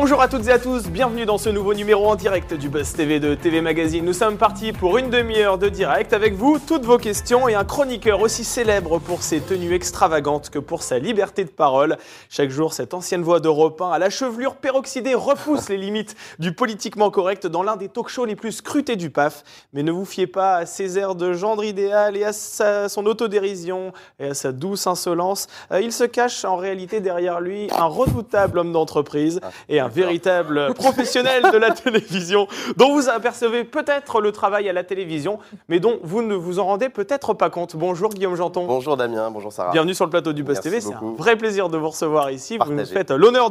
Bonjour à toutes et à tous, bienvenue dans ce nouveau numéro en direct du Buzz TV de TV Magazine. Nous sommes partis pour une demi-heure de direct avec vous, toutes vos questions et un chroniqueur aussi célèbre pour ses tenues extravagantes que pour sa liberté de parole. Chaque jour, cette ancienne voix d'Europe 1 à la chevelure peroxydée repousse les limites du politiquement correct dans l'un des talk-shows les plus scrutés du PAF. Mais ne vous fiez pas à ses airs de gendre idéal et à son autodérision et à sa douce insolence. Euh, il se cache en réalité derrière lui un redoutable homme d'entreprise et un véritable professionnel de la télévision dont vous apercevez peut-être le travail à la télévision, mais dont vous ne vous en rendez peut-être pas compte. Bonjour Guillaume Janton. Bonjour Damien, bonjour Sarah. Bienvenue sur le plateau du Buzz TV. C'est un vrai plaisir de vous recevoir ici. Vous nous faites l'honneur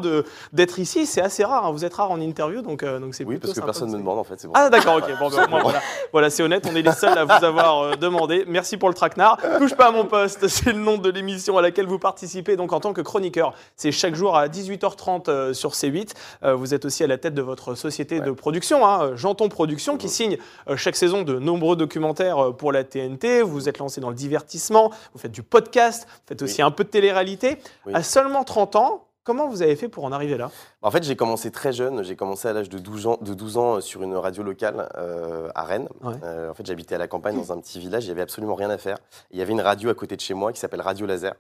d'être ici. C'est assez rare. hein. Vous êtes rare en interview, donc euh, donc c'est Oui, parce que personne ne me demande en fait, c'est bon. ah d'accord, ok. Bon, ben, voilà c'est honnête, on est les seuls à vous avoir euh, demandé. Merci pour le traquenard. Touche pas à mon poste, c'est le nom de l'émission à laquelle vous participez donc en tant que chroniqueur. C'est chaque jour à 18h30 euh, sur C8. Euh, vous êtes aussi à la tête de votre société de production, hein, euh, Janton Production, qui signe euh, chaque saison de nombreux documentaires pour la TNT. Vous êtes lancé dans le divertissement, vous faites du podcast, vous faites aussi Oui. un peu de télé-réalité. Oui. À seulement 30 ans, comment vous avez fait pour en arriver là? En fait, j'ai commencé très jeune, j'ai commencé à l'âge de 12 ans, de 12 ans sur une radio locale euh, à Rennes. Ouais. Euh, en fait, j'habitais à la campagne dans un petit village, il n'y avait absolument rien à faire. Il y avait une radio à côté de chez moi qui s'appelle Radio Laser.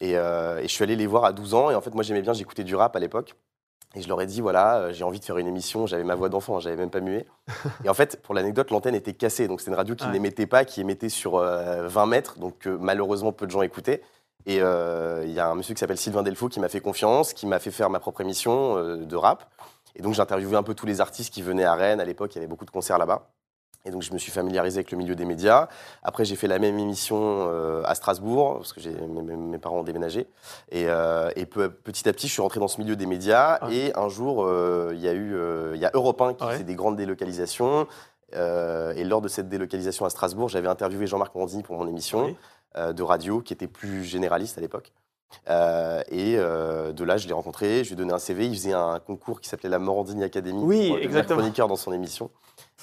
Et, euh, et je suis allé les voir à 12 ans. Et en fait, moi, j'aimais bien, j'écoutais du rap à l'époque. Et je leur ai dit, voilà, euh, j'ai envie de faire une émission. J'avais ma voix d'enfant, hein, j'avais même pas mué. Et en fait, pour l'anecdote, l'antenne était cassée. Donc, c'est une radio qui Ouais. n'émettait pas, qui émettait sur euh, 20 mètres. Donc, euh, malheureusement, peu de gens écoutaient. Et euh, il y a un monsieur qui s'appelle Sylvain Delfaux qui m'a fait confiance, qui m'a fait faire ma propre émission euh, de rap. Et donc, j'ai interviewé un peu tous les artistes qui venaient à Rennes. À l'époque, il y avait beaucoup de concerts là-bas. Et donc, je me suis familiarisé avec le milieu des médias. Après, j'ai fait la même émission euh, à Strasbourg, parce que mes, parents ont déménagé. Et, euh, et peu- petit à petit, je suis rentré dans ce milieu des médias. Ouais. Et un jour, euh, il y a eu il y a Europe 1 qui Ouais. faisait des grandes délocalisations. Et lors de cette délocalisation à Strasbourg, j'avais interviewé Jean-Marc Morandini pour mon émission Oui. de radio, qui était plus généraliste à l'époque. Euh, et euh, de là, je l'ai rencontré, je lui ai donné un CV. Il faisait un concours qui s'appelait la Morandini Academy Oui, pour exactement. chroniqueur dans son émission.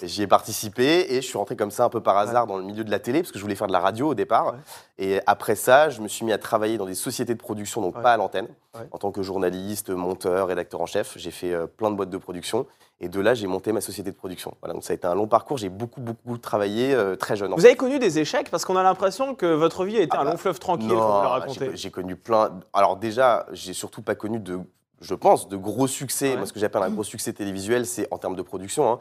J'y ai participé et je suis rentré comme ça un peu par hasard dans le milieu de la télé parce que je voulais faire de la radio au départ. Ouais. Et après ça, je me suis mis à travailler dans des sociétés de production, donc Ouais. pas à l'antenne, en tant que journaliste, monteur, rédacteur en chef. J'ai fait euh, plein de boîtes de production et de là, j'ai monté ma société de production. Voilà, donc ça a été un long parcours. J'ai beaucoup, beaucoup travaillé euh, très jeune. en Vous avez connu des échecs? Parce qu'on a l'impression que votre vie a été Ah un bah, long fleuve tranquille, j'ai- connu plein. Alors déjà, j'ai surtout pas connu de, je pense, de gros succès. Moi, ce que j'appelle un gros succès télévisuel, c'est en termes de production. hein.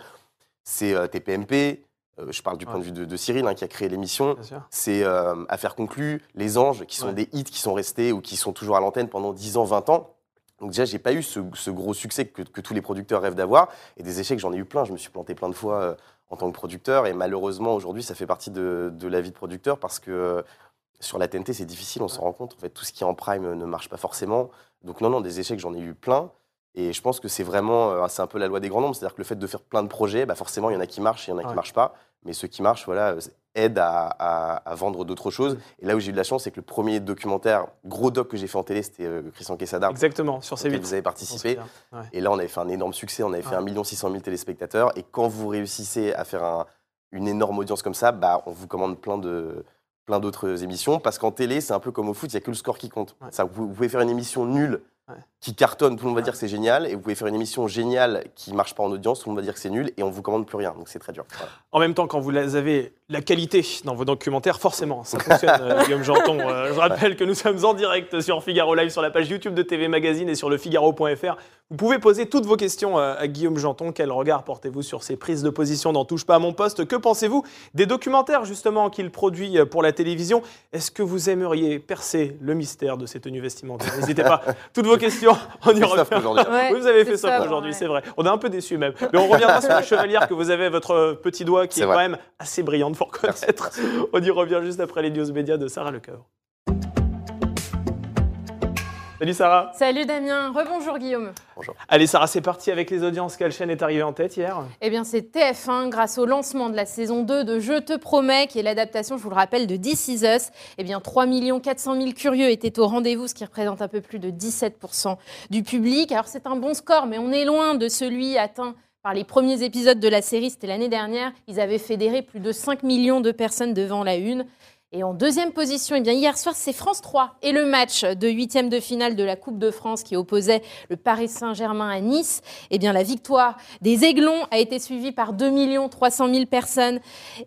C'est euh, TPMP. euh, je parle du point de vue de, de Cyril, hein, qui a créé l'émission. C'est euh, Affaires conclues, Les Anges, qui sont Ouais. des hits qui sont restés ou qui sont toujours à l'antenne pendant 10 ans, 20 ans. Donc déjà, j'ai pas eu ce, ce gros succès que, que tous les producteurs rêvent d'avoir. Et des échecs, j'en ai eu plein. Je me suis planté plein de fois euh, en tant que producteur. Et malheureusement, aujourd'hui, ça fait partie de, de la vie de producteur parce que euh, sur la TNT, c'est difficile, on s'en rend compte. En fait, tout ce qui est en prime ne marche pas forcément. Donc non, non, des échecs, j'en ai eu plein. Et je pense que c'est vraiment, euh, c'est un peu la loi des grands nombres. C'est-à-dire que le fait de faire plein de projets, bah forcément, il y en a qui marchent, il y en a Ouais. qui marchent pas. Mais ceux qui marchent, voilà, euh, aident à, à- à vendre d'autres choses. Et là où j'ai eu de la chance, c'est que le premier documentaire, gros doc que j'ai fait en télé, c'était euh, Christian Quesada, Exactement, sur auquel C8. vous avez participé. Ouais. Et là, on avait fait un énorme succès. On avait fait Ouais. 1 600 000 téléspectateurs. Et quand vous réussissez à faire un- une énorme audience comme ça, bah, on vous commande plein de plein d'autres émissions. Parce qu'en télé, c'est un peu comme au foot, il n'y a que le score qui compte. Ça, vous, vous pouvez faire une émission nulle Ouais. Qui cartonne, tout le monde va dire que c'est génial. Et vous pouvez faire une émission géniale qui marche pas en audience, tout le monde va dire que c'est nul. Et on vous commande plus rien. Donc c'est très dur. Voilà. En même temps, quand vous avez la qualité dans vos documentaires, forcément, ça fonctionne, euh, Guillaume Janton. Euh, je rappelle que nous sommes en direct sur Figaro Live, sur la page YouTube de TV Magazine et sur le Figaro.fr. Vous pouvez poser toutes vos questions euh, à Guillaume Janton. Quel regard portez-vous sur ses prises de position dans Touche pas à mon poste? Que pensez-vous des documentaires, justement, qu'il produit euh, pour la télévision? Est-ce que vous aimeriez percer le mystère de ces tenues vestimentaires N'hésitez pas. Toutes vos questions, on y revient. aujourd'hui. Ouais, oui, vous avez fait ça aujourd'hui, ouais. c'est vrai. On est un peu déçus même. Mais on reviendra sur la chevalière que vous avez à votre petit doigt, qui est quand même assez brillante pour Merci, connaître. On y revient juste après les news médias de Sarah Lecoeur. Salut Sarah. Salut Damien, rebonjour Guillaume. Allez Sarah, c'est parti avec les audiences. Quelle chaîne est arrivée en tête hier? Eh bien c'est TF1 grâce au lancement de la saison 2 de Je te promets, qui est l'adaptation, je vous le rappelle, de This Is Us. Eh bien 3 400 000 curieux étaient au rendez-vous, ce qui représente un peu plus de 17% du public. Alors c'est un bon score, mais on est loin de celui atteint par les premiers épisodes de la série, c'était l'année dernière. Ils avaient fédéré plus de 5 millions de personnes devant la une. Et en deuxième position, eh bien, hier soir, c'est France 3 et le match de huitième de finale de la Coupe de France qui opposait le Paris Saint-Germain à Nice. Eh bien, la victoire des Aiglons a été suivie par 2 300 000 personnes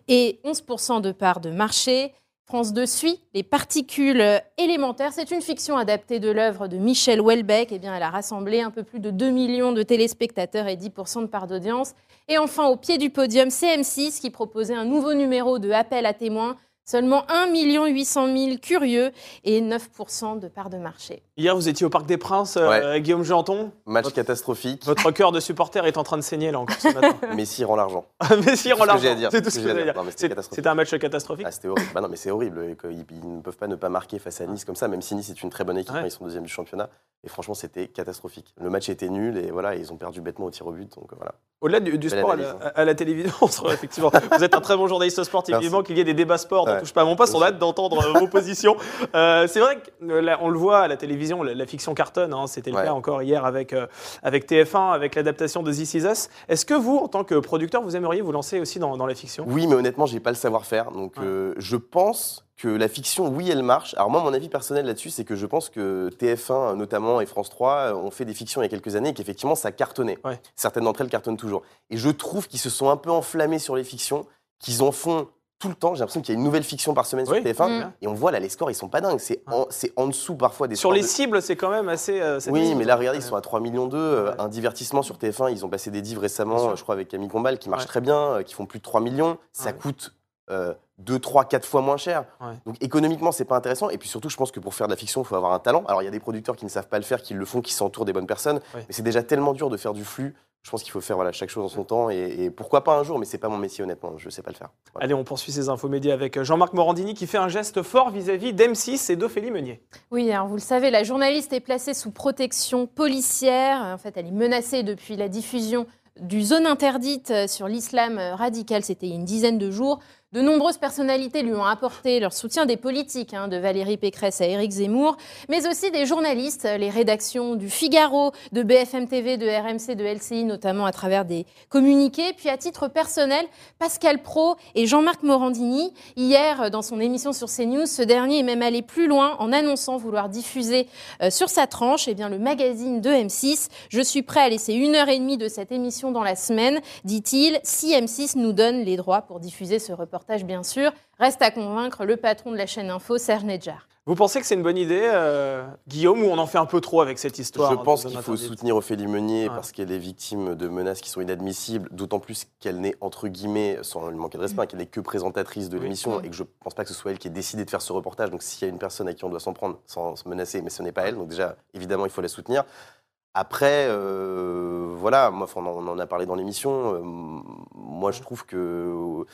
et 11% de part de marché. France 2 suit les particules élémentaires. C'est une fiction adaptée de l'œuvre de Michel Houellebecq. Eh bien, elle a rassemblé un peu plus de 2 millions de téléspectateurs et 10% de part d'audience. Et enfin, au pied du podium, CM6 qui proposait un nouveau numéro de appel à témoins Seulement 1 800 000 curieux et 9% de part de marché. Hier, vous étiez au Parc des Princes, euh, Guillaume Janton. Match catastrophique. Votre cœur de supporter est en train de saigner là encore ce matin. Messi rend l'argent. Messi rend l'argent. C'est tout ce que j'ai à dire. C'était un match catastrophique. Ah, c'était horrible. bah non, mais c'est horrible. Ils, ne peuvent pas ne pas marquer face à Nice comme ça, même si Nice est une très bonne équipe. Ils sont deuxième du championnat. Et franchement, c'était catastrophique. Le match était nul et voilà, ils ont perdu bêtement au tir au but. Donc voilà. Au-delà du, sport à la, télévision, effectivement, vous êtes un très bon journaliste sportif. Vivement qu'il y ait des débats sport, ne touche pas à mon poste. On a hâte d'entendre vos positions. Euh, c'est vrai qu'on le voit à la télévision, la, fiction cartonne. Hein, C'était le cas encore hier avec, euh, avec TF1, avec l'adaptation de This Is Us. Est-ce que vous, en tant que producteur, vous aimeriez vous lancer aussi dans, la fiction? Oui, mais honnêtement, j'ai pas le savoir-faire. Donc je pense que la fiction, oui, elle marche. Alors moi, mon avis personnel là-dessus, c'est que je pense que TF1 notamment et France 3 euh, ont fait des fictions il y a quelques années et qu'effectivement, ça cartonnait. Certaines d'entre elles cartonnent toujours. Et je trouve qu'ils se sont un peu enflammés sur les fictions, qu'ils en font tout le temps. J'ai l'impression qu'il y a une nouvelle fiction par semaine sur TF1. Mm. Et on voit là, les scores, ils sont pas dingues. C'est en, en, dessous parfois des Sur les cibles, c'est quand même assez. Euh, oui, mais là, regardez, ils sont à 3 millions d'eux. Euh, un divertissement sur TF1, ils ont passé des divs récemment, je crois, avec Camille Combal, qui marche très bien, qui font plus de 3 millions. Ça coûte 2, 3, 4 fois moins cher. Donc économiquement, c'est pas intéressant. Et puis surtout, je pense que pour faire de la fiction, il faut avoir un talent. Alors il y a des producteurs qui ne savent pas le faire, qui le font, qui s'entourent des bonnes personnes. Mais c'est déjà tellement dur de faire du flux. Je pense qu'il faut faire voilà, chaque chose en son temps. Et, pourquoi pas un jour, mais c'est pas mon métier, honnêtement. Je sais pas le faire. Allez, on poursuit ces infos médias avec Jean-Marc Morandini qui fait un geste fort vis-à-vis d'M6 et d'Ophélie Meunier. Oui, alors vous le savez, la journaliste est placée sous protection policière. En fait, elle est menacée depuis la diffusion du zone interdite sur l'islam radical, c'était il y a une dizaine de jours. De nombreuses personnalités lui ont apporté leur soutien des politiques, hein, de Valérie Pécresse à Éric Zemmour, mais aussi des journalistes, les rédactions du Figaro, de BFM TV, de RMC, de LCI, notamment à travers des communiqués. Puis à titre personnel, Pascal Pro et Jean-Marc Morandini. Hier, dans son émission sur CNews, ce dernier est même allé plus loin en annonçant vouloir diffuser euh, sur sa tranche eh bien, le magazine de M6. Je suis prêt à laisser une heure et demie de cette émission dans la semaine, dit-il, si M6 nous donne les droits pour diffuser ce reportage bien sûr. Reste à convaincre le patron de la chaîne Info, Serge Nedjar. Vous pensez que c'est une bonne idée, euh, Guillaume, ou on en fait un peu trop avec cette histoire Je pense qu'il faut soutenir Ophélie Meunier parce qu'elle est victime de menaces qui sont inadmissibles, d'autant plus qu'elle n'est, entre guillemets, sans lui manquer de respect, qu'elle n'est que présentatrice de l'émission et que je ne pense pas que ce soit elle qui ait décidé de faire ce reportage. Donc s'il y a une personne à qui on doit s'en prendre sans se menacer, mais ce n'est pas elle, donc déjà, évidemment, il faut la soutenir. Après, euh, voilà, moi, on en a parlé dans l'émission. Euh, moi, je trouve que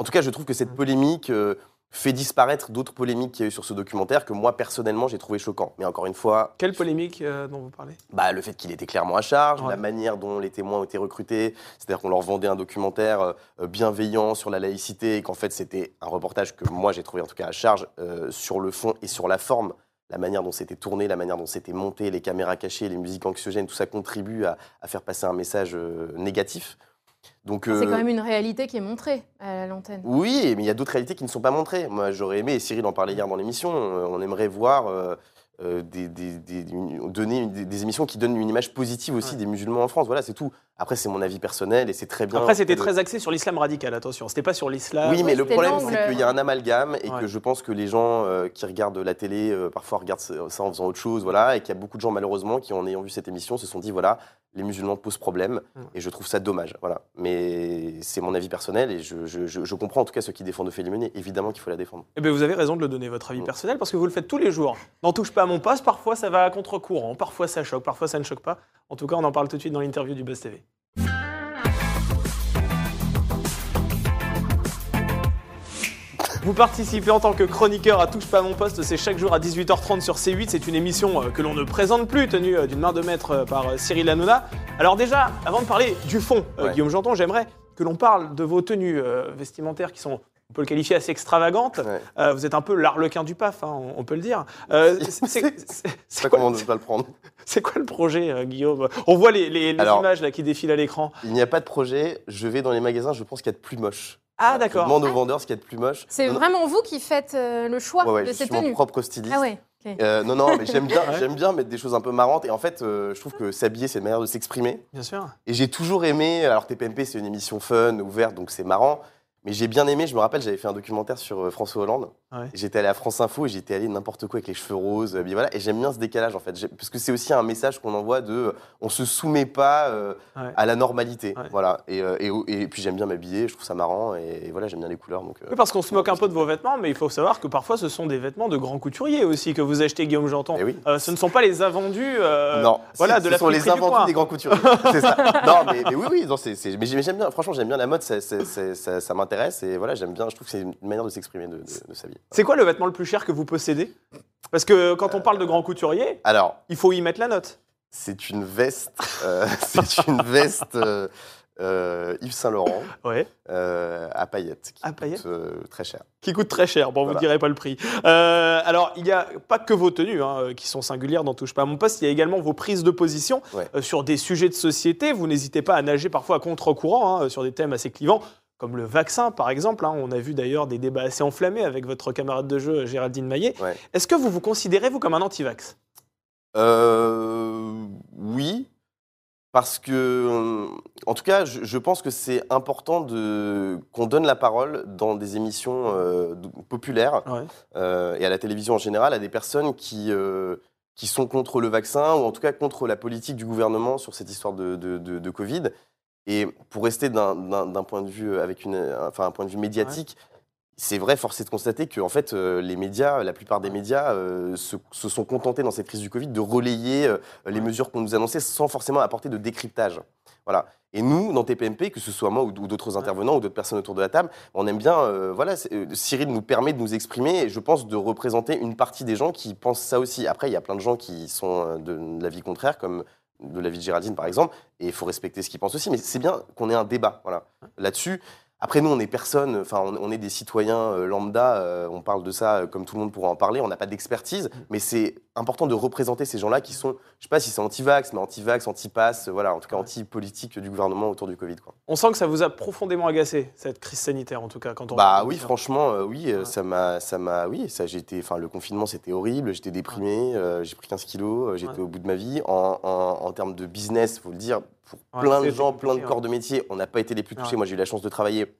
en tout cas, je trouve que cette polémique euh, fait disparaître d'autres polémiques qu'il y a eu sur ce documentaire que moi, personnellement, j'ai trouvé choquant. Mais encore une fois. Quelle polémique euh, dont vous parlez? bah, Le fait qu'il était clairement à charge, la manière dont les témoins ont été recrutés, c'est-à-dire qu'on leur vendait un documentaire euh, bienveillant sur la laïcité et qu'en fait, c'était un reportage que moi, j'ai trouvé en tout cas à charge sur le fond et sur la forme la manière dont c'était tourné, la manière dont c'était monté, les caméras cachées, les musiques anxiogènes, tout ça contribue à faire passer un message négatif. C'est quand euh, même une réalité qui est montrée à l'antenne. Oui, mais il y a d'autres réalités qui ne sont pas montrées. Moi, j'aurais aimé, et Cyril en parlait hier dans l'émission, euh, on aimerait voir euh, des, donner des, émissions qui donnent une image positive aussi des musulmans en France. Voilà, c'est tout. Après, c'est mon avis personnel et c'est très bien. Après, c'était très axé sur l'islam radical, attention. C'était pas sur l'islam. Oui, mais le problème, c'est qu'il y a un amalgame et que je pense que les gens qui regardent la télé, parfois regardent ça en faisant autre chose, voilà, et qu'il y a beaucoup de gens, malheureusement, qui, en ayant vu cette émission, se sont dit, voilà, les musulmans posent problème et je trouve ça dommage. Voilà. Mais c'est mon avis personnel et je, comprends en tout cas ceux qui défendent Ophélie Meunier. Évidemment qu'il faut la défendre. Eh bien, vous avez raison de le donner, votre avis mm. personnel, parce que vous le faites tous les jours. N'en touche pas à mon poste, parfois ça va à contre-courant, parfois ça choque, parfois ça ne choque pas. En tout cas, on en parle tout de suite dans l'interview du Buzz TV. Vous participez en tant que chroniqueur à Touche pas mon poste, c'est chaque jour à 18h30 sur C8. C'est une émission euh, que l'on ne présente plus, tenue euh, d'une main de maître euh, par Cyril Hanouna. Alors déjà, avant de parler du fond, Guillaume Janton, j'aimerais que l'on parle de vos tenues vestimentaires qui sont on peut le qualifier assez extravagante. vous êtes un peu l'arlequin du PAF, hein, on, peut le dire. c'est quoi, comment ne pas le prendre. C'est quoi le projet, Guillaume? On voit les, images là, qui défilent à l'écran. Il n'y a pas de projet. Je vais dans les magasins, je pense qu'il y a de plus moche. Ah, Je d'accord. demande aux vendeurs ce qu'il y a de plus moche. C'est vraiment vous qui faites euh, le choix ouais, ouais, de je suis mon propre styliste. Ah ouais. Euh, non, non, mais j'aime bien, Ouais. j'aime bien mettre des choses un peu marrantes. Et en fait, euh, je trouve que s'habiller, c'est une manière de s'exprimer. Bien sûr. Et j'ai toujours aimé. Alors, TPMP, c'est une émission fun, ouverte, donc c'est marrant. Mais j'ai bien aimé. Je me rappelle, j'avais fait un documentaire sur euh, François Hollande. Ouais. J'étais allé à France Info et j'étais allé n'importe quoi avec les cheveux roses. euh, voilà. Et j'aime bien ce décalage, en fait. Parce que c'est aussi un message qu'on envoie de euh, on se soumet pas euh, Ouais. à la normalité. Ouais. Voilà. Et, et, et puis, j'aime bien m'habiller. Je trouve ça marrant. Et, et voilà, j'aime bien les couleurs. Donc, Oui, parce qu'on se moque un peu de vos vêtements, mais il faut savoir que parfois ce sont des vêtements de grands couturiers aussi que vous achetez, Guillaume Janton. eh oui. Euh, ce ne sont pas les invendus. euh, non, voilà, de ce la sont les invendus des grands couturiers. c'est ça. Non, mais, mais oui, oui, non, mais j'ai- mais j'aime bien. Franchement, j'aime bien la mode. Ça, ça- ça- ça- ça m'intéresse et voilà, j'aime bien. Je trouve que c'est une manière de s'exprimer, de, de, de s'habiller. C'est quoi le vêtement le plus cher que vous possédez? Parce que quand on parle de grands couturiers, Alors, il faut y mettre la note. c'est une veste. euh, c'est une veste euh, euh, Yves Saint Laurent Ouais. à paillettes qui À coûte paillettes euh, très cher. Qui coûte très cher. Bon, vous ne direz pas le prix. Euh, alors, il n'y a pas que vos tenues hein, qui sont singulières dans Touche pas à mon poste. Il y a également vos prises de position Ouais. euh, sur des sujets de société. Vous n'hésitez pas à nager parfois à contre-courant hein, sur des thèmes assez clivants. Comme le vaccin, par exemple. hein. On a vu d'ailleurs des débats assez enflammés avec votre camarade de jeu, Géraldine Maillet. Ouais. Est-ce que vous vous considérez, vous, comme un anti-vax? Euh, oui, parce que, euh, en tout cas, je, je pense que c'est important de qu'on donne la parole dans des émissions euh, populaires Ouais. euh, et à la télévision en général à des personnes qui euh, qui sont contre le vaccin ou en tout cas contre la politique du gouvernement sur cette histoire de, de, de- de Covid. Et pour rester d'un- point de vue avec une, enfin un point de vue médiatique. C'est vrai, force est de constater que en fait, euh, les médias, la plupart des médias, euh, se, se sont contentés dans cette crise du Covid de relayer euh, les mesures qu'on nous annonçait sans forcément apporter de décryptage. Voilà. Et nous, dans TPMP, que ce soit moi ou, d'autres intervenants ou d'autres personnes autour de la table, on aime bien. euh, voilà, euh, Cyril nous permet de nous exprimer et je pense de représenter une partie des gens qui pensent ça aussi. Après, il y a plein de gens qui sont euh, de, de l'avis contraire, comme de l'avis de Géraldine par exemple, et il faut respecter ce qu'ils pensent aussi. Mais c'est bien qu'on ait un débat là-dessus. Après, nous, on est personne, enfin, on, est des citoyens euh, lambda, euh, on parle de ça euh, comme tout le monde pourra en parler, on n'a pas d'expertise, mais c'est important de représenter ces gens-là qui sont, je sais pas si c'est anti-vax, mais anti-vax, anti-pass, voilà, en tout cas anti-politique du gouvernement autour du Covid. Quoi. On sent que ça vous a profondément agacé, cette crise sanitaire, en tout cas, quand on... Bah oui, franchement, euh, oui, Ouais. ça m'a, ça m'a, oui, ça, été, enfin, le confinement, c'était horrible, j'étais déprimé, euh, j'ai pris 15 kilos, j'étais Ouais. au bout de ma vie. En, en, en termes de business, faut le dire, pour Ouais, plein de gens, plein de corps de métier, on n'a pas été les plus touchés. Moi, j'ai eu la chance de travailler.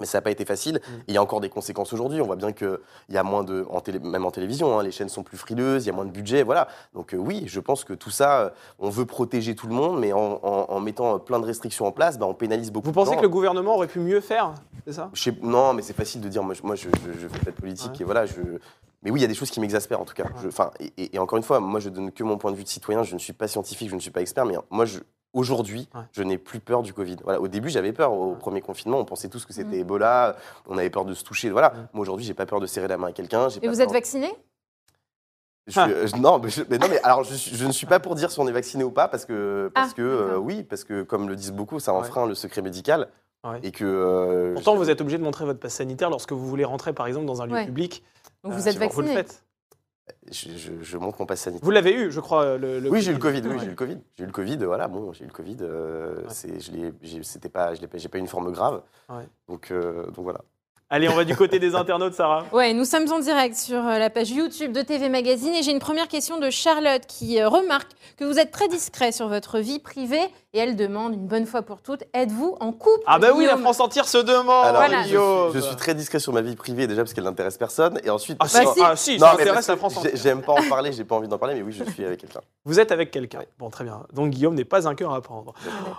Mais ça n'a pas été facile. Mm. Et il y a encore des conséquences aujourd'hui. On voit bien qu'il y a moins de, en télé- même en télévision, hein, les chaînes sont plus frileuses, il y a moins de budget, voilà. Donc euh, oui, je pense que tout ça, euh, on veut protéger tout le monde, mais en, en- en mettant plein de restrictions en place, bah, on pénalise beaucoup. Vous de pensez gens. que le gouvernement aurait pu mieux faire C'est ça? Je sais- non, mais c'est facile de dire. Moi, je, moi, je, je, je fais pas de politique Ouais. et voilà. Je, mais oui, il y a des choses qui m'exaspèrent en tout cas. Enfin, et, et- et encore une fois, moi, je donne que mon point de vue de citoyen. Je ne suis pas scientifique, je ne suis pas expert, mais moi, je, aujourd'hui, Ouais. je n'ai plus peur du Covid. Voilà. Au début, j'avais peur. Au premier confinement, on pensait tous que c'était Mhm. Ebola. On avait peur de se toucher. Voilà. Moi, aujourd'hui, j'ai pas peur de serrer la main à quelqu'un. Et pas vous êtes vacciné? Je suis- euh, je- non, mais, je, mais non, mais alors je, ne suis pas pour dire si on est vacciné ou pas parce que parce Ah, que euh, oui, parce que comme le disent beaucoup, ça Ouais. enfreint le secret médical Ouais. et que euh, Pourtant, je- vous êtes obligé de montrer votre passe sanitaire lorsque vous voulez rentrer, par exemple, dans un lieu Ouais. public. Donc Euh, vous êtes Vous le vacciné faites. je, je- je montre mon passe sanitaire. Vous l'avez eu, je crois. Le, le Oui, j'ai eu le Covid. Oui, Ouais. j'ai eu le Covid. J'ai eu le Covid. Voilà, bon, j'ai eu le Covid. euh, c'est, je l'ai, j'ai- c'était pas, je l'ai pas, j'ai pas eu une forme grave. Ouais. Donc, euh, donc voilà. Allez, on va du côté des internautes, Sarah. Ouais, nous sommes en direct sur euh, la page YouTube de TV Magazine et j'ai une première question de Charlotte qui euh, remarque que vous êtes très discret sur votre vie privée et elle demande une bonne fois pour toutes êtes-vous en couple Ah bah oui, la France entière se demande. Alors, voilà. je, Guillaume. suis, je suis très discret sur ma vie privée déjà parce qu'elle n'intéresse personne. Et ensuite, Ah si, Bah si. ah, si, Non, ça intéresse la France entière. j'aime pas en parler, j'ai pas envie d'en parler, mais oui, je suis avec quelqu'un. Vous êtes avec quelqu'un. Bon, très bien. Donc Guillaume n'est pas un cœur à prendre.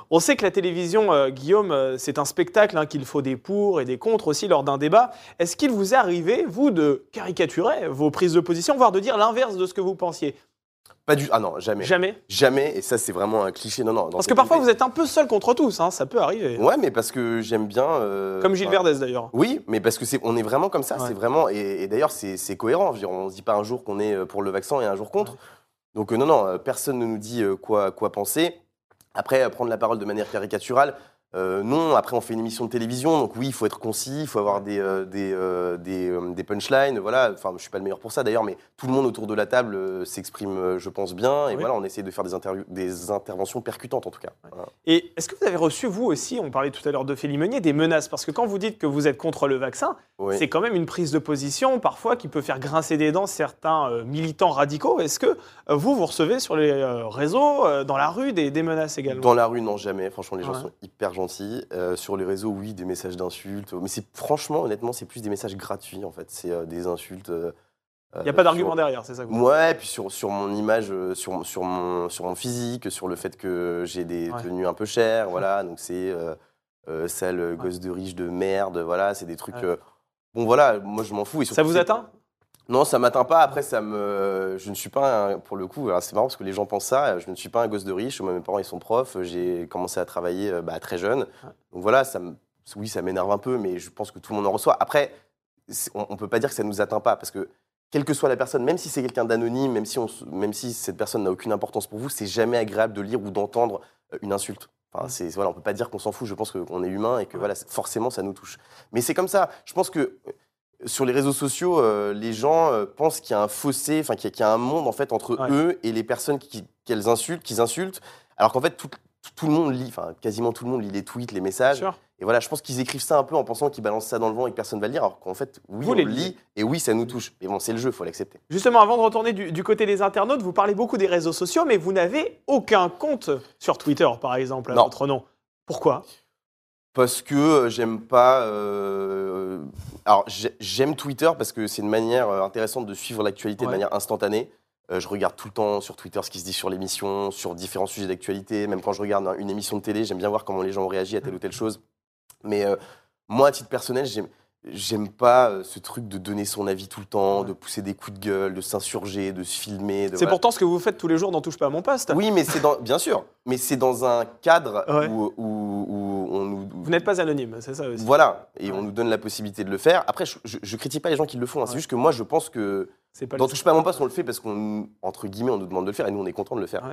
On sait que la télévision, euh, Guillaume, c'est un spectacle, hein, qu'il faut des pour et des contre aussi lors d'un débat. Est-ce qu'il vous est arrivé, vous, de caricaturer vos prises de position, voire de dire l'inverse de ce que vous pensiez? Pas du. Ah non, jamais. Jamais? Jamais. Et ça, c'est vraiment un cliché. Non, non. Parce que parfois, idée- vous êtes un peu seul contre tous, hein, ça peut arriver. Ouais, mais parce que j'aime bien. euh, Comme Gilles Verdez d'ailleurs. Oui, mais parce que c'est, on est vraiment comme ça. Ouais. C'est vraiment, et, et d'ailleurs, c'est, cohérent. Je veux dire, on ne se dit pas un jour qu'on est euh, pour le vaccin et un jour contre. Ouais. Donc euh, non, non, personne ne nous dit quoi, quoi penser. Après, prendre la parole de manière caricaturale, Euh, non, après on fait une émission de télévision, donc oui, il faut être concis, il faut avoir des, euh, des, euh, des, des punchlines, voilà. Enfin, je suis pas le meilleur pour ça d'ailleurs, mais tout le monde autour de la table s'exprime, je pense bien, et Oui. voilà, on essaie de faire des, des interventions percutantes en tout cas. Voilà. Et est-ce que vous avez reçu, vous aussi, on parlait tout à l'heure de Félix Meunier, des menaces? Parce que quand vous dites que vous êtes contre le vaccin, Oui. c'est quand même une prise de position parfois qui peut faire grincer des dents certains militants radicaux. Est-ce que vous, vous recevez sur les réseaux, dans la rue, des, des menaces également? Dans la rue, non, jamais. Franchement, les gens Ouais. sont hyper gentils. Euh, sur les réseaux, oui, des messages d'insultes. Mais c'est franchement, honnêtement, c'est plus des messages gratuits en fait. C'est euh, des insultes. euh, Il n'y a pas d'argument sur- derrière, c'est ça que vous Ouais, puis sur, sur mon image, sur, sur, mon, sur mon physique, sur le fait que j'ai des Ouais. tenues un peu chères, voilà. Donc c'est sale gosse de riche de merde, voilà. C'est des trucs. Ouais. bon, voilà, moi je m'en fous. Et Ça vous atteint? Non, ça m'atteint pas. Après, ça me, je ne suis pas, un- pour le coup, c'est marrant parce que les gens pensent ça. Je ne suis pas un gosse de riche. Moi, mes parents, ils sont profs. J'ai commencé à travailler euh, bah, très jeune. Donc voilà, ça me, oui, ça m'énerve un peu, mais je pense que tout le monde en reçoit. Après, on, on peut pas dire que ça nous atteint pas parce que quelle que soit la personne, même si c'est quelqu'un d'anonyme, même si on, même si cette personne n'a aucune importance pour vous, c'est jamais agréable de lire ou d'entendre euh, une insulte. Enfin, c'est voilà, on peut pas dire qu'on s'en fout. Je pense qu'on est humain et que voilà, forcément, ça nous touche. Mais c'est comme ça. Je pense que sur les réseaux sociaux, euh, les gens euh, pensent qu'il y a un fossé, enfin qu'il y, a- qu'il y a un monde en fait entre Ouais. eux et les personnes insultent, qu'ils insultent, alors qu'en fait tout, tout le monde lit, enfin quasiment tout le monde lit les tweets, les messages. Et voilà, je pense qu'ils écrivent ça un peu en pensant qu'ils balancent ça dans le vent et que personne va le lire, alors qu'en fait, oui, Vous on les le lisez. lit et oui, ça nous touche. Mais bon, c'est le jeu, faut l'accepter. Justement, avant de retourner du, du côté des internautes, vous parlez beaucoup des réseaux sociaux, mais vous n'avez aucun compte sur Twitter, par exemple, à Non. votre nom. Pourquoi? Parce que euh, j'aime pas. euh, Alors, j'ai- j'aime Twitter parce que c'est une manière euh, intéressante de suivre l'actualité Ouais. de manière instantanée. Euh, je regarde tout le temps sur Twitter ce qui se dit sur l'émission, sur différents sujets d'actualité. Même quand je regarde un- une émission de télé, j'aime bien voir comment les gens ont réagi à telle ou telle chose. Mais euh, moi, à titre personnel, j'aime. J'aime pas euh, ce truc de donner son avis tout le temps, de pousser des coups de gueule, de s'insurger, de se filmer. C'est voilà. pourtant ce que vous faites tous les jours dans Touche pas à mon poste. Oui, mais c'est dans, bien sûr, mais c'est dans un cadre Ouais. où, où- où on nous. Vous n'êtes pas anonyme, c'est ça aussi. Voilà, et Ouais. on nous donne la possibilité de le faire. Après, je, je, je critique pas les gens qui le font. hein. C'est juste que moi, je pense que pas dans Touche pas à mon poste, on le fait parce qu'on, nous- entre guillemets, on nous demande de le faire et nous, on est content de le faire.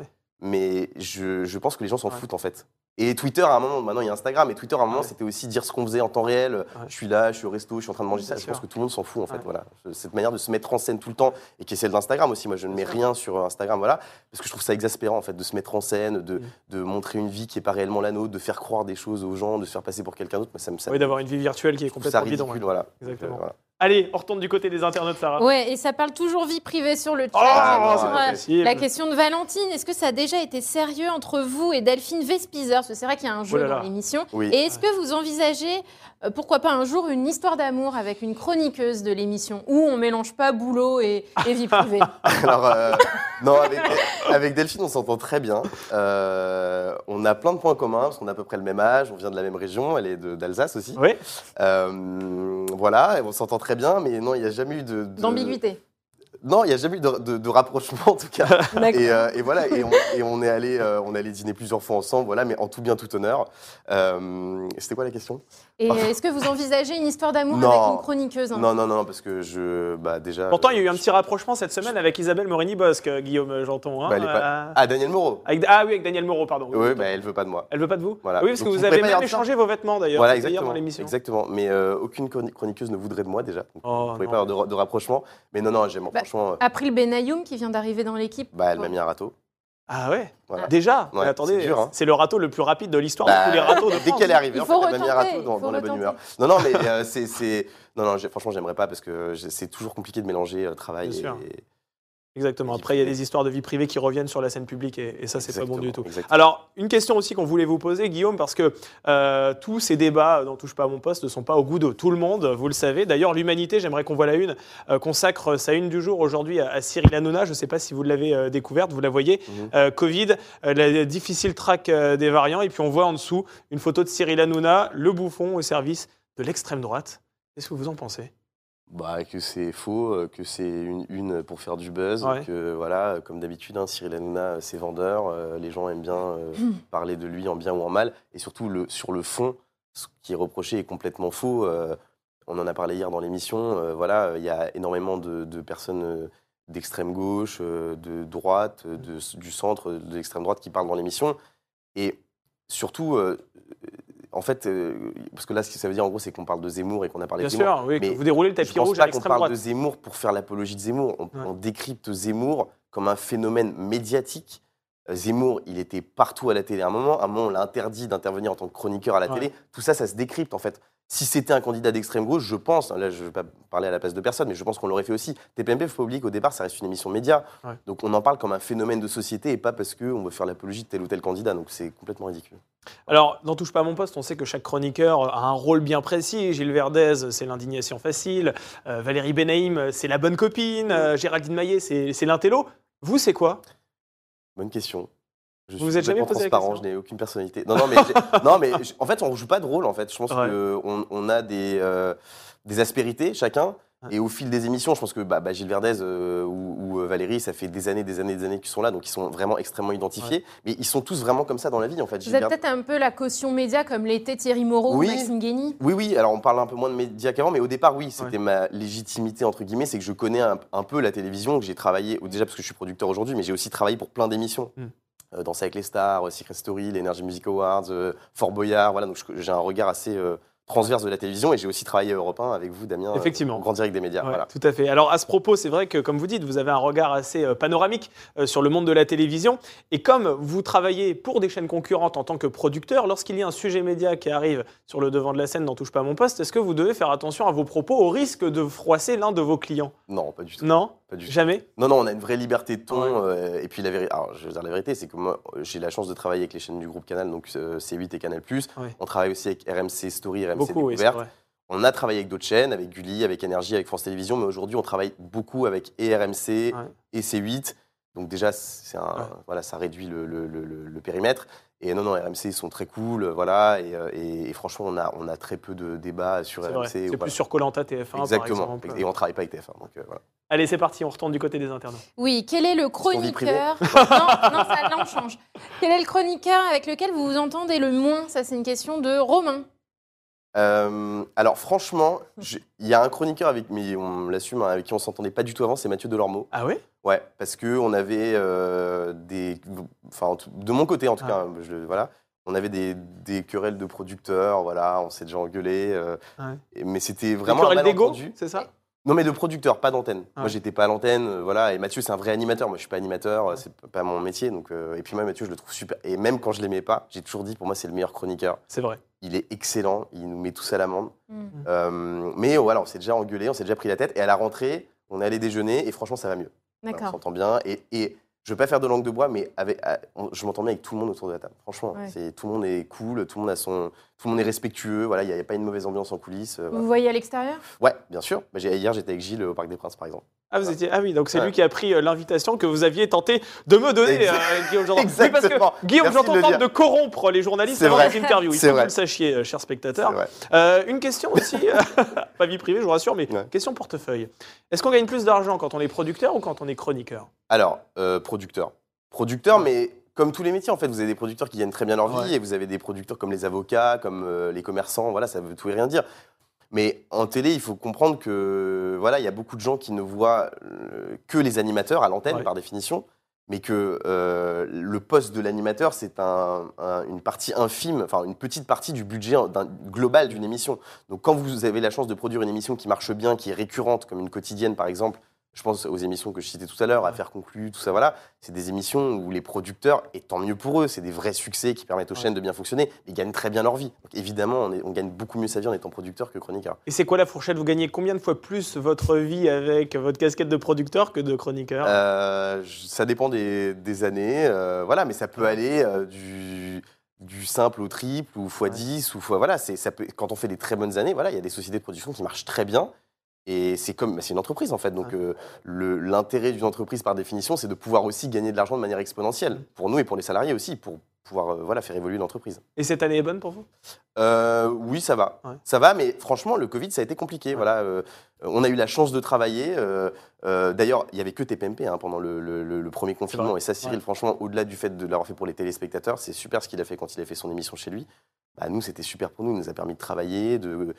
Mais je, je pense que les gens s'en Ouais. foutent en fait. Et Twitter, à un moment, maintenant il y a Instagram, et Twitter, à un moment, Ouais. c'était aussi dire ce qu'on faisait en temps réel. Je suis là, je suis au resto, je suis en train de manger ça. Je pense que tout le monde s'en fout en fait. Voilà. Cette manière de se mettre en scène tout le temps, et qui est celle d'Instagram aussi. Moi, je ne mets rien sur Instagram, voilà, parce que je trouve ça exaspérant en fait de se mettre en scène, de, Mm. de montrer une vie qui n'est pas réellement la nôtre, de faire croire des choses aux gens, de se faire passer pour quelqu'un d'autre. Ça me ça Oui, d'avoir une vie virtuelle qui est complètement ridicule, voilà. Exactement. Euh, voilà. Allez, on retourne du côté des internautes, Sarah. Ouais, et ça parle toujours vie privée sur le chat. Oh, c'est euh, la question de Valentine, est-ce que ça a déjà été sérieux entre vous et Delphine Vespizer? Parce que c'est vrai qu'il y a un jeu Oh là dans l'émission. Oui. Et est-ce que vous envisagez, euh, pourquoi pas un jour, une histoire d'amour avec une chroniqueuse de l'émission où on mélange pas boulot et, et vie privée? Alors, euh, non, avec, avec Delphine, on s'entend très bien. Euh, on a plein de points communs, parce qu'on a à peu près le même âge, on vient de la même région, elle est d'Alsace aussi. Oui, Euh, voilà, et on s'entend très bien, mais non, il n'y a jamais eu de. D'ambiguïté. Non, il n'y a jamais eu de, de- de rapprochement, en tout cas. D'accord. Et, euh, et voilà, et on, et on est allé, euh, on est allé dîner plusieurs fois ensemble, voilà, mais en tout bien, tout honneur. Euh, C'était quoi la question? Et est-ce que vous envisagez une histoire d'amour avec une chroniqueuse hein Non, non, non, parce que je, bah déjà. pourtant il y a eu un petit rapprochement cette semaine avec Isabelle Morini-Bosque, euh, Guillaume Janton. hein, Bah, pas- euh, Ah, Daniel Moreau. avec- ah oui, avec Daniel Moreau, pardon. Oui, bah, elle veut pas de moi. Elle veut pas de vous Voilà. Oui, parce que vous vous avez même échangé vos vêtements d'ailleurs. Voilà, exactement. dans l'émission. Exactement. Mais euh, aucune chroni- chroniqueuse ne voudrait de moi déjà. Donc, Oh, vous pouvez pas avoir de, de rapprochement. Mais non, non, j'aime. Bah, franchement, euh, April Benayoum qui vient d'arriver dans l'équipe. bah, elle m'a mis un râteau. Ah ouais Voilà. Déjà Ouais, Mais Attendez, c'est dur, hein. c'est le râteau le plus rapide de l'histoire Bah, de tous les râteaux de Dès qu'elle est arrivée, en fait, elle m'a mis un râteau dans, la bonne humeur. Non, non, mais euh, c'est, c'est- non, non, j'ai- franchement, j'aimerais pas parce que c'est toujours compliqué de mélanger euh, travail Bien et, sûr. Exactement. Après, il y a des histoires de vie privée qui reviennent sur la scène publique et, et ça, c'est pas bon du tout. Exactement. Alors, une question aussi qu'on voulait vous poser, Guillaume, parce que euh, tous ces débats dont touche pas à mon poste ne sont pas au goût de tout le monde, vous le savez. D'ailleurs, l'humanité, j'aimerais qu'on voit la une, euh, consacre sa une du jour aujourd'hui à, à Cyril Hanouna. Je ne sais pas si vous l'avez euh, découverte, vous la voyez. Mhm. Covid, la difficile traque des variants. Et puis, on voit en dessous une photo de Cyril Hanouna, le bouffon au service de l'extrême droite. Qu'est-ce que vous en pensez? Bah, que c'est faux, euh, que c'est une, une pour faire du buzz, Ouais. que voilà, comme d'habitude, hein, Cyril Hanouna, euh, c'est vendeur, euh, les gens aiment bien euh, parler de lui en bien ou en mal, et surtout le, sur le fond, ce qui est reproché est complètement faux. euh, on en a parlé hier dans l'émission, euh, voilà, euh, il y a énormément de, de personnes euh, d'extrême gauche, euh, de droite, de- du centre, de l'extrême droite qui parlent dans l'émission, et surtout, euh, en fait, euh, parce que là, ce que ça veut dire en gros, c'est qu'on parle de Zemmour et qu'on a parlé Bien de Zemmour. sûr, oui, que Mais vous déroulez le Je tapis pense rouge pas qu'on parle droite. de Zemmour pour faire l'apologie de Zemmour. On, Ouais. on décrypte Zemmour comme un phénomène médiatique. Euh, Zemmour, il était partout à la télé à un moment. À un moment, on l'a interdit d'intervenir en tant que chroniqueur à la Ouais. télé. Tout ça, ça se décrypte en fait. Si c'était un candidat d'extrême gauche, je pense, là je ne vais pas parler à la place de personne, mais je pense qu'on l'aurait fait aussi. TPMP, il faut pas oublier qu'au départ, ça reste une émission média. Ouais. Donc on en parle comme un phénomène de société et pas parce qu'on veut faire l'apologie de tel ou tel candidat. Donc c'est complètement ridicule. Alors, n'en touche pas à mon poste, on sait que chaque chroniqueur a un rôle bien précis. Gilles Verdez, c'est l'indignation facile. Euh, Valérie Benaïm, c'est la bonne copine. Euh, Géraldine Maillet, c'est l'intello. Vous, c'est quoi? Bonne question. Je Vous suis êtes jamais la transparent, question? je n'ai aucune personnalité. Non, non, mais, non, mais en fait, on ne joue pas de rôle. En fait, je pense Ouais. qu'on on a des, euh, des aspérités chacun. Et au fil des émissions, je pense que bah, bah, Gilles Verdez euh, ou, ou, euh, Valérie, ça fait des années, des années, des années qu'ils sont là, donc ils sont vraiment extrêmement identifiés. Mais ils sont tous vraiment comme ça dans la vie, en fait. Vous Gilles êtes Verdez- peut-être un peu la caution média comme l'était Thierry Moreau Oui. ou Maxime Guény Oui, oui, alors on parle un peu moins de médias qu'avant, mais au départ, oui, c'était ma légitimité, entre guillemets, c'est que je connais un, un peu la télévision, que j'ai travaillé, ou déjà parce que je suis producteur aujourd'hui, mais j'ai aussi travaillé pour plein d'émissions. Mm. Euh, Danser avec les stars, euh, Secret Story, l'Energy Music Awards, euh, Fort Boyard, voilà, donc j'ai un regard assez euh, transverse de la télévision, et j'ai aussi travaillé Europe 1 avec vous, Damien, euh, Effectivement. au Grand Direct des médias. Ouais, voilà. Tout à fait. Alors à ce propos, c'est vrai que comme vous dites, vous avez un regard assez euh, panoramique euh, sur le monde de la télévision. Et comme vous travaillez pour des chaînes concurrentes en tant que producteur, lorsqu'il y a un sujet média qui arrive sur le devant de la scène, n'en touche pas à mon poste, est-ce que vous devez faire attention à vos propos au risque de froisser l'un de vos clients? Non, pas du tout. Non? Pas du tout. Jamais Non, non, on a une vraie liberté de ton. Ouais. euh, et puis la vérité, alors je veux dire la vérité, c'est que moi, j'ai la chance de travailler avec les chaînes du groupe Canal, donc euh, C8 et Canal+. Ouais. On travaille aussi avec RMC Story, RMC Beaucoup, oui, Découverte. vrai. On a travaillé avec d'autres chaînes, avec Gulli, avec Énergie, avec France Télévisions, mais aujourd'hui on travaille beaucoup avec et RMC Ouais. et C8. Donc déjà, un, voilà, ça réduit le- le- le périmètre. Et non, non, RMC, ils sont très cool, euh, voilà. Et, euh, et- et franchement, on a, on a très peu de débats sur C'est RMC. C'est plus sur Colanta TF1 par Exactement. exemple. Et on travaille pas avec TF1. Donc, euh, voilà. Allez, c'est parti, on retourne du côté des internautes. Oui, quel est le chroniqueur Non, non, ça, là on change. Quel est le chroniqueur avec lequel vous vous entendez le moins? Ça, c'est une question de Romain. Euh, alors franchement, il y a un chroniqueur avec, mais on l'assume, hein, avec qui on s'entendait pas du tout avant, c'est Mathieu Delormeau. Ah oui Ouais, parce que on avait euh, des, enfin de mon côté en tout Ah. cas, je- voilà, on avait des, des querelles de producteurs, voilà, on s'est déjà engueulé, euh, mais c'était Des vraiment un querelles malentendu. c'est ça? Non mais de producteurs, pas d'antenne. Ah. Moi j'étais pas à l'antenne, euh, voilà, et Mathieu c'est un vrai animateur. Moi je suis pas animateur, c'est pas mon métier, donc euh, et puis moi Mathieu je le trouve super. Et même quand je l'aimais pas, j'ai toujours dit pour moi c'est le meilleur chroniqueur. C'est vrai. Il est excellent, il nous met tous à l'amende. Hmm. Euh, mais voilà, on s'est déjà engueulé, on s'est déjà pris la tête. Et à la rentrée, on est allé déjeuner et franchement, ça va mieux. Voilà, on D'accord. s'entend bien. Et, et je veux pas faire de langue de bois, mais avec, je m'entends bien avec tout le monde autour de la table. Franchement, Ouais. c'est tout le monde est cool, tout le monde a son, tout le monde est respectueux. Voilà, il n'y a, pas une mauvaise ambiance en coulisses. euh, voilà. Vous voyez à l'extérieur? Ouais, bien sûr. Bah, hier, j'étais avec Gilles au Parc des Princes, par exemple. Ah, vous étiez... ah oui, donc c'est Ouais. lui qui a pris euh, l'invitation que vous aviez tenté de me donner, Exact- euh, Guillaume. Oui, Exactement. parce que Guillaume le tente de corrompre les journalistes C'est avant les interviews. Il C'est faut que vrai. vous le sachiez, euh, chers spectateurs. Euh, une question aussi, pas vie privée, je vous rassure, mais Ouais. question portefeuille. Est-ce qu'on gagne plus d'argent quand on est producteur ou quand on est chroniqueur? Alors, euh, producteur. Producteur, mais comme tous les métiers, en fait, vous avez des producteurs qui gagnent très bien leur vie Ouais. et vous avez des producteurs comme les avocats, comme euh, les commerçants. Voilà, ça veut tout et rien dire. Mais en télé, il faut comprendre que voilà, il y a beaucoup de gens qui ne voient euh, que les animateurs à l'antenne, Ouais. par définition, mais que euh, le poste de l'animateur, c'est un- un- une partie infime, enfin une petite partie du budget d'un- global d'une émission. Donc, quand vous avez la chance de produire une émission qui marche bien, qui est récurrente, comme une quotidienne, par exemple, je pense aux émissions que je citais tout à l'heure, Affaires conclues, tout ça, voilà. C'est des émissions où les producteurs, et tant mieux pour eux, c'est des vrais succès qui permettent aux chaînes de bien fonctionner, ils gagnent très bien leur vie. Donc évidemment, on, est- on gagne beaucoup mieux sa vie en étant producteur que chroniqueur. Et c'est quoi la fourchette? Vous gagnez combien de fois plus votre vie avec votre casquette de producteur que de chroniqueur? Euh, ça dépend des, des années, euh, voilà, mais ça peut aller euh, du, du simple au triple ou x 10 ou fois voilà, c'est ça peut quand on fait des très bonnes années, voilà, il y a des sociétés de production qui marchent très bien. Et c'est comme c'est une entreprise en fait. Donc euh, l'intérêt d'une entreprise par définition, c'est de pouvoir aussi gagner de l'argent de manière exponentielle pour nous et pour les salariés aussi, pour pouvoir euh, voilà faire évoluer l'entreprise. Et cette année est bonne pour vous? Euh, oui, ça va. Ouais. Ça va, mais franchement, le Covid, ça a été compliqué. Ouais. Voilà, on a eu la chance de travailler. D'ailleurs, il n'y avait que TPMP hein, pendant le, le- le- le premier confinement. Et ça, Cyril, Ouais. franchement, au-delà du fait de l'avoir fait pour les téléspectateurs, c'est super ce qu'il a fait quand il a fait son émission chez lui. Bah, nous, c'était super pour nous. Il nous a permis de travailler, de,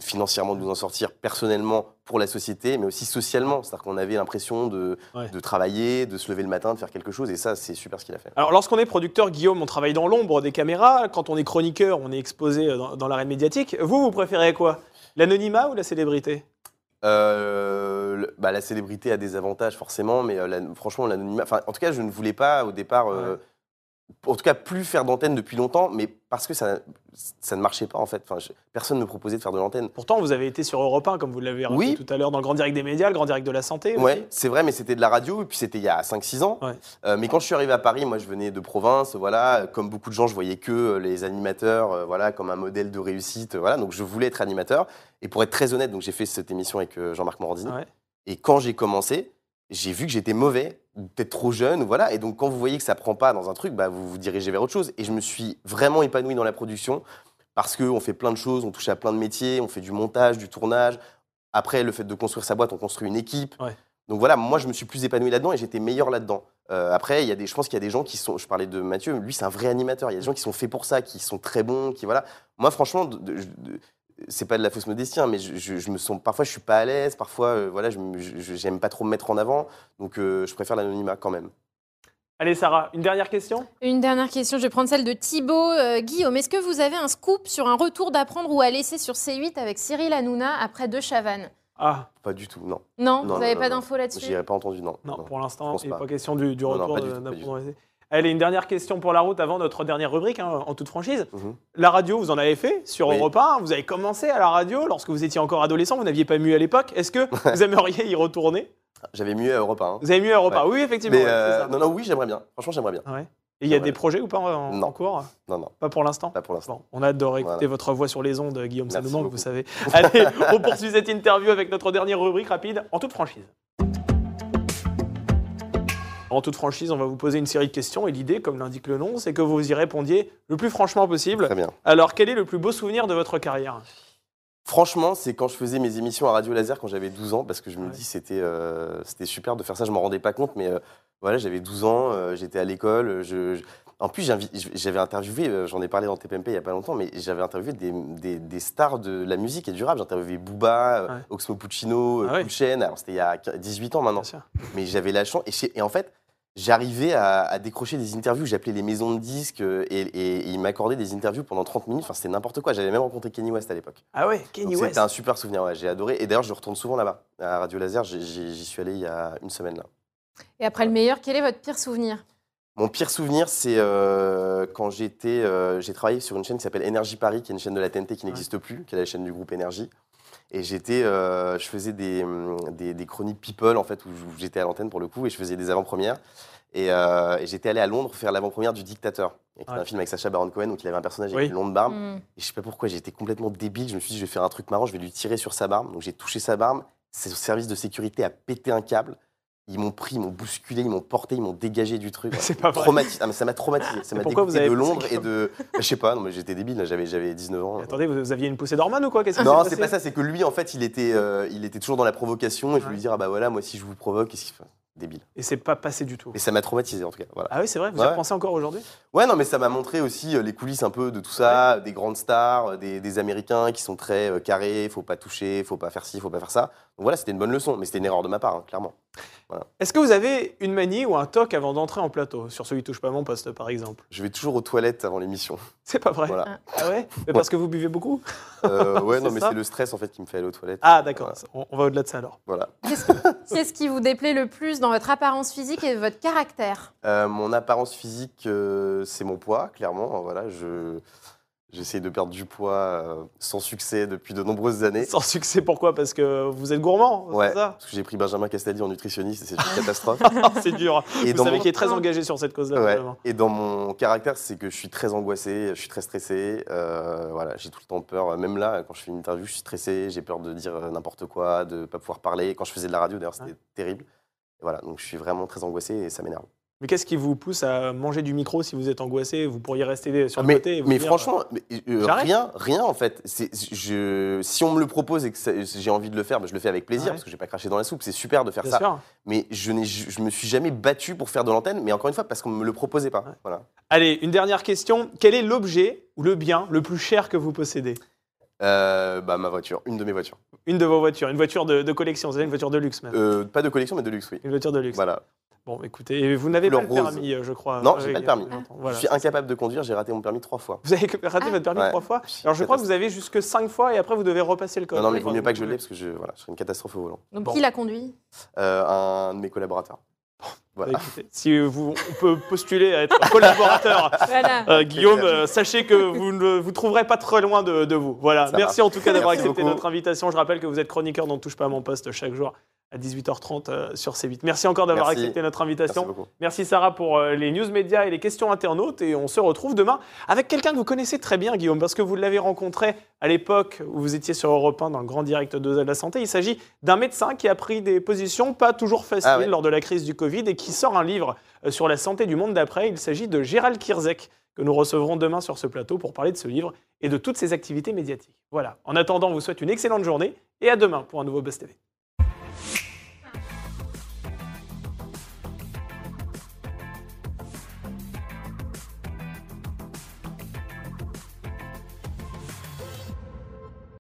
financièrement de nous en sortir personnellement pour la société, mais aussi socialement. C'est-à-dire qu'on avait l'impression de, Ouais. de travailler, de se lever le matin, de faire quelque chose, et ça, c'est super ce qu'il a fait. Alors, lorsqu'on est producteur, Guillaume, on travaille dans l'ombre des caméras. Quand on est chroniqueur, on est exposé dans, dans l'arène médiatique. Vous, vous préférez quoi? L'anonymat ou la célébrité? Euh, le- bah, la célébrité a des avantages forcément, mais euh, la- franchement, l'anonymat. Enfin, en tout cas, je ne voulais pas au départ, euh, en tout cas, plus faire d'antenne depuis longtemps, mais parce que ça, ça ne marchait pas en fait. Enfin, je- personne ne me proposait de faire de l'antenne. Pourtant, vous avez été sur Europe 1, comme vous l'avez rappelé Oui. tout à l'heure, dans le Grand Direct des médias, le Grand Direct de la santé. Ouais, c'est vrai, mais c'était de la radio, et puis c'était il y a 5-6 ans. Ouais. Euh, mais quand je suis arrivé à Paris, moi je venais de province, voilà, comme beaucoup de gens, je voyais que euh, les animateurs, euh, voilà, comme un modèle de réussite, voilà, donc je voulais être animateur. Et pour être très honnête, donc j'ai fait cette émission avec euh, Jean-Marc Morandini. Ouais. Et quand j'ai commencé, j'ai vu que j'étais mauvais, peut-être trop jeune, voilà. Et donc quand vous voyez que ça prend pas dans un truc, bah, vous vous dirigez vers autre chose. Et je me suis vraiment épanoui dans la production parce qu'on fait plein de choses, on touche à plein de métiers, on fait du montage, du tournage. Après, le fait de construire sa boîte, on construit une équipe. Ouais. Donc voilà, moi je me suis plus épanoui là-dedans et j'étais meilleur là-dedans. Euh, après, il y a des, je pense qu'il y a des gens qui sont, je parlais de Mathieu, lui c'est un vrai animateur. Il y a des gens qui sont faits pour ça, qui sont très bons, qui voilà. Moi franchement, de- de- de- c'est pas de la fausse modestie, hein, mais je, je- je me sens parfois je suis pas à l'aise, parfois euh, voilà, je me- je- j'aime pas trop me mettre en avant, donc euh, je préfère l'anonymat quand même. Allez, Sarah, une dernière question? Une dernière question, je vais prendre celle de Thibaut. Euh, Guillaume, est-ce que vous avez un scoop sur un retour d'apprendre ou à laisser sur C8 avec Cyril Hanouna après deux Chavannes Ah, Pas du tout, non. Non, Non, vous n'avez pas d'infos là-dessus? Avais pas entendu, non. non, pour l'instant, il n'est pas. pas. question du, retour d'apprendre. Allez, une dernière question pour la route avant notre dernière rubrique, hein, en toute franchise. Mhm. La radio, vous en avez fait sur Oui. Europe 1. Vous avez commencé à la radio lorsque vous étiez encore adolescent. Vous n'aviez pas mu à l'époque. Est-ce que vous aimeriez y retourner? J'avais mieux à Europe 1. hein. Vous avez mu à Europe 1 Ouais. Oui, effectivement. Mais ouais, euh, ça. non, non, oui, j'aimerais bien. Franchement, j'aimerais bien. Ouais. Et il y a des projets ou pas en, Non. en cours? Non, non, Pas pour l'instant? Pas pour l'instant. Bon, on a réécouter Voilà. votre voix sur les ondes, Guillaume, ça nous manque, vous savez. Allez, on poursuit cette interview avec notre dernière rubrique rapide, en toute franchise. En toute franchise, on va vous poser une série de questions et l'idée, comme l'indique le nom, c'est que vous y répondiez le plus franchement possible. Très bien. Alors, quel est le plus beau souvenir de votre carrière? Franchement, c'est quand je faisais mes émissions à Radio Laser quand j'avais 12 ans, parce que je me Ouais. dis c'était euh, c'était super de faire ça. Je m'en rendais pas compte, mais euh, voilà, j'avais 12 ans, euh, j'étais à l'école. Je, je- En plus, j'avais interviewé, euh, j'en ai parlé dans TPMP il y a pas longtemps, mais j'avais interviewé des, des- des stars de la musique et du rap. J'ai interviewé Booba, euh, Ouais. Oxmo Puccino, euh, Ah Chain. Alors c'était il y a 18 ans maintenant, Bien sûr. mais j'avais la chance. Et, en fait, j'arrivais à, à décrocher des interviews. J'appelais les maisons de disques euh, et, et- et ils m'accordaient des interviews pendant 30 minutes. Enfin, c'était n'importe quoi. J'avais même rencontré Kenny West à l'époque. Ah ouais, Kenny Donc, West. C'était un super souvenir, ouais, j'ai adoré. Et d'ailleurs, je retourne souvent là-bas, à Radio Laser. J'y suis allé il y a une semaine là. Et après le meilleur, quel est votre pire souvenir? Mon pire souvenir, c'est euh, quand j'étais, euh, j'ai travaillé sur une chaîne qui s'appelle Énergie Paris, qui est une chaîne de la TNT qui n'existe plus, qui est la chaîne du groupe Énergie. Et j'étais, euh, je faisais des, hum, des, des chroniques people en fait, où j'étais à l'antenne pour le coup, et je faisais des avant-premières. Et, euh, et j'étais allé à Londres faire l'avant-première du Dictateur, qui est Ouais. un film avec Sacha Baron Cohen, où il avait un personnage Oui. avec une longue barbe. Hmm. Et je sais pas pourquoi, j'ai été complètement débile. Je me suis dit, je vais faire un truc marrant, je vais lui tirer sur sa barbe. Donc j'ai touché sa barbe. Ce service de sécurité a pété un câble. Ils m'ont pris, ils m'ont bousculé, ils m'ont porté, ils m'ont dégagé du truc. C'est pas vrai. Ah, mais ça m'a traumatisé. Ça m'a pourquoi vous dégoûté avez de Londres et de. Je sais pas, non, mais j'étais débile, j'avais, j'avais 19 ans. Attendez, vous, aviez une poussée d'hormones ou quoi? Qu'est-ce Non, c'est pas ça, c'est que lui, en fait, il était, euh, il était toujours dans la provocation et je voulais lui dire, ah bah voilà, moi, si je vous provoque, qu'est-ce qu'il fait Débile. Et c'est pas passé du tout. Et ça m'a traumatisé, en tout cas. Voilà. Ah oui, c'est vrai, vous y Ouais. repensez encore aujourd'hui? Ouais, non, mais ça m'a montré aussi euh, les coulisses un peu de tout ça, des grandes stars, euh, des, des Américains qui sont très euh, carrés, faut pas toucher, faut pas faire ci, faut pas faire ça. Donc voilà, c'était une bonne leçon, mais c'était une erreur de ma part, hein, clairement. Est-ce que vous avez une manie ou un toc avant d'entrer en plateau Sur celui touche pas mon poste, par exemple? Je vais toujours aux toilettes avant l'émission. C'est pas vrai Voilà. Ah ouais? Mais Parce que vous buvez beaucoup? Euh, ouais, non, mais c'est le stress en fait qui me fait aller aux toilettes. Ah d'accord, Voilà. on, on va au-delà de ça alors. Voilà. Qu'est-ce qui vous déplaît le plus dans votre apparence physique et votre caractère? Euh, mon apparence physique, euh, c'est mon poids, clairement. Voilà, je j'essaie de perdre du poids euh, sans succès depuis de nombreuses années. Sans succès, pourquoi? Parce que vous êtes gourmand, Ouais, c'est ça? parce que j'ai pris Benjamin Castaldi en nutritionniste et c'est une catastrophe. C'est dur. Et vous savez mon- qu'il est très engagé sur cette cause-là. Ouais. Et dans mon caractère, c'est que je suis très angoissé, je suis très stressé. euh, voilà, j'ai tout le temps peur. Même là, quand je fais une interview, je suis stressé. J'ai peur de dire euh, n'importe quoi, de pas pouvoir parler. Quand je faisais de la radio, d'ailleurs, c'était terrible. Voilà, donc je suis vraiment très angoissé et ça m'énerve. Mais qu'est-ce qui vous pousse à manger du micro si vous êtes angoissé? Vous pourriez rester sur le mais côté et vous mais dire, franchement, euh, j'arrête. rien, rien en fait. C'est- Je, si on me le propose et que j'ai envie de le faire, bah, je le fais avec plaisir Ouais. parce que j'ai pas craché dans la soupe. C'est super de faire bien ça. sûr. Mais je, n'ai- je, je me suis jamais battu pour faire de l'antenne. Mais encore une fois, parce qu'on me le proposait pas. Ouais. Voilà. Allez, une dernière question. Quel est l'objet ou le bien le plus cher que vous possédez? Euh, bah, ma voiture, une de mes voitures. Une de vos voitures, une voiture de, de collection, vous avez une voiture de luxe même. Euh, pas de collection, mais de luxe, oui. Une voiture de luxe. Voilà. Bon, écoutez, vous n'avez pas le rose. permis, euh, je crois. Non, euh, j'ai pas le permis. Voilà. Je suis incapable de conduire, j'ai raté mon permis trois fois. Vous avez raté Ah. votre permis Ouais. trois fois Alors je crois que vous avez jusque cinq fois et après vous devez repasser le code. Non, non, mais il vaut mieux pas que je l'ai parce que je, voilà, je serais une catastrophe au volant. Donc Bon. qui l'a conduit? Euh, un de mes collaborateurs. Voilà. écoutez, Si vous, on peut postuler à être collaborateur, Voilà. euh, Guillaume, euh, sachez que vous ne vous trouverez pas très loin de, de vous. Voilà. Ça Merci en tout cas d'avoir accepté beaucoup. notre invitation. Je rappelle que vous êtes chroniqueur dans Touche pas à mon poste chaque jour à 18h30 euh, sur C8. Merci encore d'avoir accepté notre invitation. Merci Sarah pour euh, les news médias et les questions internautes. Et on se retrouve demain avec quelqu'un que vous connaissez très bien, Guillaume, parce que vous l'avez rencontré à l'époque où vous étiez sur Europe 1 dans le grand direct de la santé. Il s'agit d'un médecin qui a pris des positions pas toujours faciles Ah ouais. lors de la crise du Covid et qui sort un livre euh, sur la santé du monde d'après. Il s'agit de Gérald Kirzek que nous recevrons demain sur ce plateau pour parler de ce livre et de toutes ses activités médiatiques. Voilà. En attendant, vous souhaite une excellente journée et à demain pour un nouveau Buzz TV.